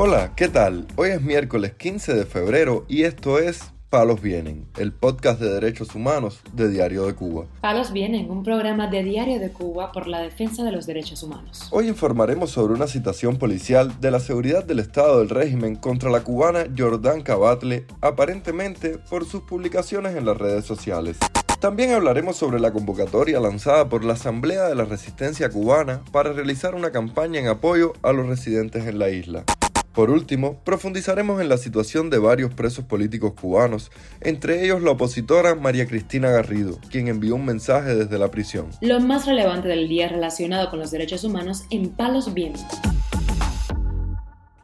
Hola, ¿qué tal? Hoy es miércoles 15 de febrero y esto es Palos Vienen, el podcast de derechos humanos de Diario de Cuba. Palos Vienen, un programa de Diario de Cuba por la defensa de los derechos humanos. Hoy informaremos sobre una citación policial de la seguridad del Estado del régimen contra la cubana Jordán Cabatle, aparentemente por sus publicaciones en las redes sociales. También hablaremos sobre la convocatoria lanzada por la Asamblea de la Resistencia Cubana para realizar una campaña en apoyo a los residentes en la isla. Por último, profundizaremos en la situación de varios presos políticos cubanos, entre ellos la opositora María Cristina Garrido, quien envió un mensaje desde la prisión. Lo más relevante del día relacionado con los derechos humanos en Palos Vientos.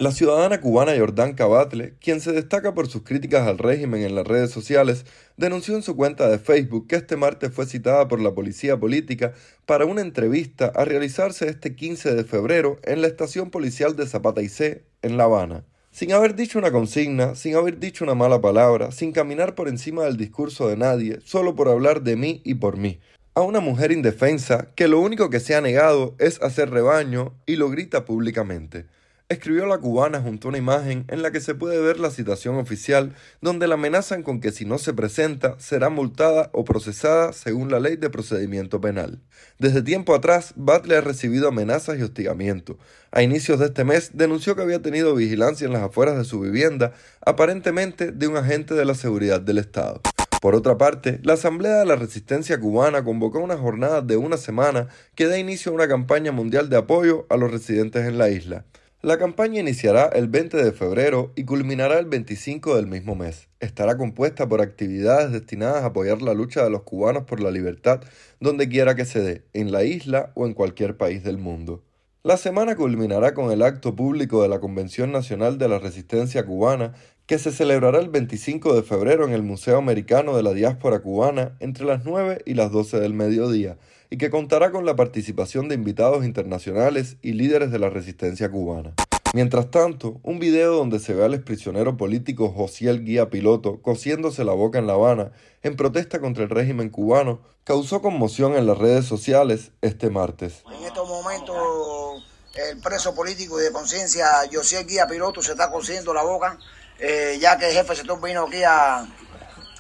La ciudadana cubana Jordán Cabatle, quien se destaca por sus críticas al régimen en las redes sociales, denunció en su cuenta de Facebook que este martes fue citada por la policía política para una entrevista a realizarse este 15 de febrero en la estación policial de Zapata y C, en La Habana. Sin haber dicho una consigna, sin haber dicho una mala palabra, sin caminar por encima del discurso de nadie, solo por hablar de mí y por mí. A una mujer indefensa que lo único que se ha negado es hacer rebaño y lo grita públicamente escribió la cubana junto a una imagen en la que se puede ver la citación oficial donde la amenazan con que si no se presenta será multada o procesada según la ley de procedimiento penal. Desde tiempo atrás, Butler ha recibido amenazas y hostigamiento. A inicios de este mes denunció que había tenido vigilancia en las afueras de su vivienda, aparentemente de un agente de la seguridad del Estado. Por otra parte, la Asamblea de la Resistencia Cubana convocó una jornada de una semana que da inicio a una campaña mundial de apoyo a los residentes en la isla. La campaña iniciará el 20 de febrero y culminará el 25 del mismo mes. Estará compuesta por actividades destinadas a apoyar la lucha de los cubanos por la libertad donde quiera que se dé, en la isla o en cualquier país del mundo. La semana culminará con el acto público de la Convención Nacional de la Resistencia Cubana, que se celebrará el 25 de febrero en el Museo Americano de la Diáspora Cubana entre las 9 y las 12 del mediodía, y que contará con la participación de invitados internacionales y líderes de la resistencia cubana. Mientras tanto, un video donde se ve al exprisionero político Josiel Guía Piloto cosiéndose la boca en La Habana en protesta contra el régimen cubano causó conmoción en las redes sociales este martes. En estos momentos, el preso político y de conciencia Josiel Guía Piloto se está cosiendo la boca, eh, ya que el jefe se vino aquí a,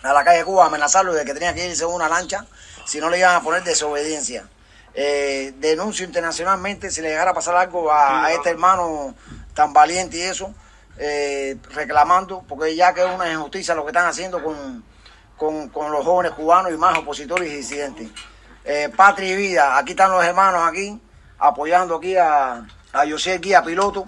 a la calle Cuba a amenazarlo de que tenía que irse en una lancha si no le iban a poner desobediencia. Eh, denuncio internacionalmente si le llegara a pasar algo a, este hermano tan valiente y eso, eh, reclamando, porque ya que es una injusticia lo que están haciendo con, con, los jóvenes cubanos y más opositores y disidentes. Eh, patria y vida, aquí están los hermanos aquí, apoyando aquí a, a José Guía Piloto.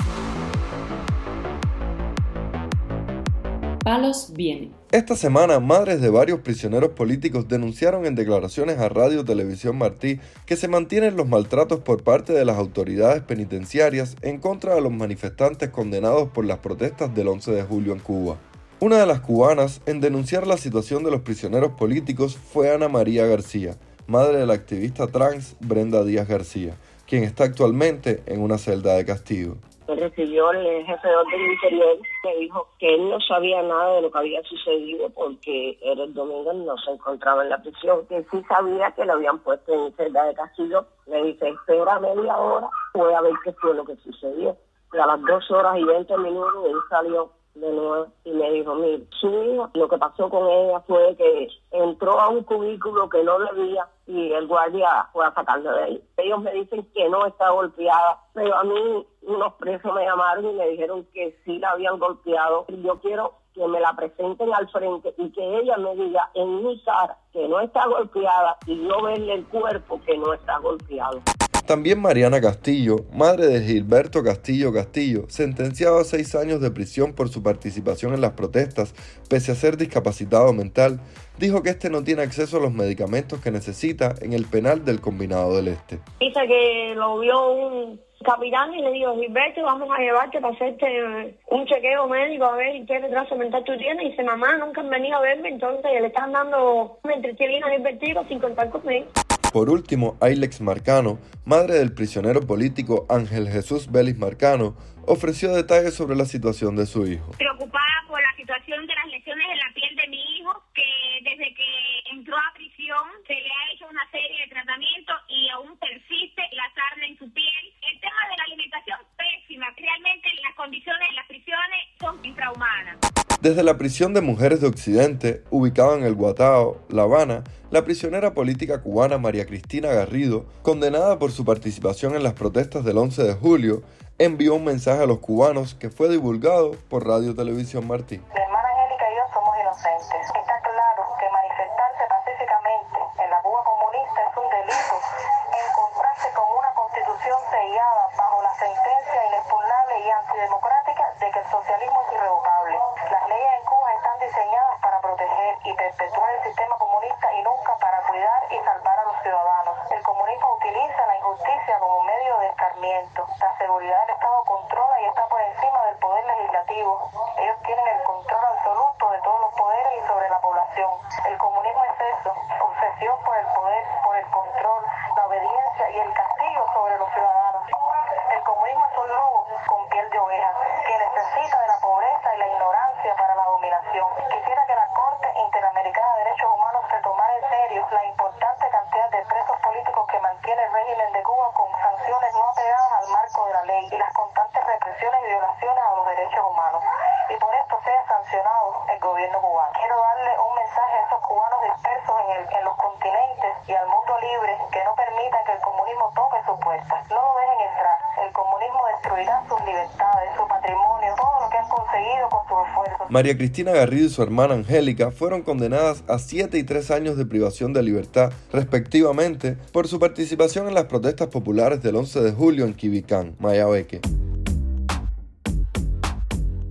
Esta semana, madres de varios prisioneros políticos denunciaron en declaraciones a Radio Televisión Martí que se mantienen los maltratos por parte de las autoridades penitenciarias en contra de los manifestantes condenados por las protestas del 11 de julio en Cuba. Una de las cubanas en denunciar la situación de los prisioneros políticos fue Ana María García, madre de la activista trans Brenda Díaz García, quien está actualmente en una celda de castigo recibió el jefe de orden interior, me dijo que él no sabía nada de lo que había sucedido porque el domingo no se encontraba en la prisión, que sí sabía que lo habían puesto en celda de castillo. Le dice, espera media hora, voy a ver qué fue lo que sucedió. Y a las dos horas y veinte minutos él salió de nuevo y me dijo, mire, su hija, lo que pasó con ella fue que entró a un cubículo que no debía y el guardia fue a sacarlo de ahí. Ellos me dicen que no está golpeada, pero a mí unos presos me llamaron y me dijeron que sí la habían golpeado. Yo quiero que me la presenten al frente y que ella me diga en mi cara que no está golpeada y yo verle el cuerpo que no está golpeado. También Mariana Castillo, madre de Gilberto Castillo Castillo, sentenciado a seis años de prisión por su participación en las protestas, pese a ser discapacitado mental, dijo que este no tiene acceso a los medicamentos que necesita en el penal del Combinado del Este. Dice que lo vio un capitán y le dijo, Gilberto, vamos a llevarte para hacerte un chequeo médico a ver qué retraso mental tú tienes. Y dice, mamá, nunca han venido a verme, entonces le están dando un entretelino a sin contar conmigo. Por último, Ailex Marcano, madre del prisionero político Ángel Jesús Vélez Marcano, ofreció detalles sobre la situación de su hijo. Preocupada por la situación de las lesiones en la piel de mi hijo, que desde que entró a prisión se le ha hecho una serie de tratamientos y aún persiste la sarna en su piel. El tema de la alimentación pésima, realmente las condiciones en la prisión Desde la prisión de mujeres de Occidente, ubicada en el Guatao, La Habana, la prisionera política cubana María Cristina Garrido, condenada por su participación en las protestas del 11 de julio, envió un mensaje a los cubanos que fue divulgado por Radio Televisión Martí. Mi hermana Angélica y yo somos inocentes. Seguridad del Estado controla y está por encima del poder legislativo. Ellos tienen el control absoluto de todos los poderes y sobre la población. El comunismo es eso, obsesión por el poder, por el control, la obediencia y el castigo sobre los ciudadanos. El comunismo es un lobo con piel de oveja que necesita de la pobreza y la ignorancia para la dominación. Quisiera que la Corte Interamericana de Derechos Humanos se tomara en serio la importante cantidad de presos políticos que mantiene el régimen de Cuba con sanciones no apegadas al marco de la ley y las constantes represiones y violaciones a los derechos humanos. Y por esto el gobierno cubano. Quiero darle un mensaje a esos cubanos dispersos en, el, en los continentes y al mundo libre que no permitan que el comunismo toque sus puertas. No lo dejen entrar. El comunismo destruirá sus libertades, su patrimonio, todo lo que han conseguido con su esfuerzo. María Cristina Garrido y su hermana Angélica fueron condenadas a 7 y 3 años de privación de libertad, respectivamente, por su participación en las protestas populares del 11 de julio en Quibicán, Mayabeque.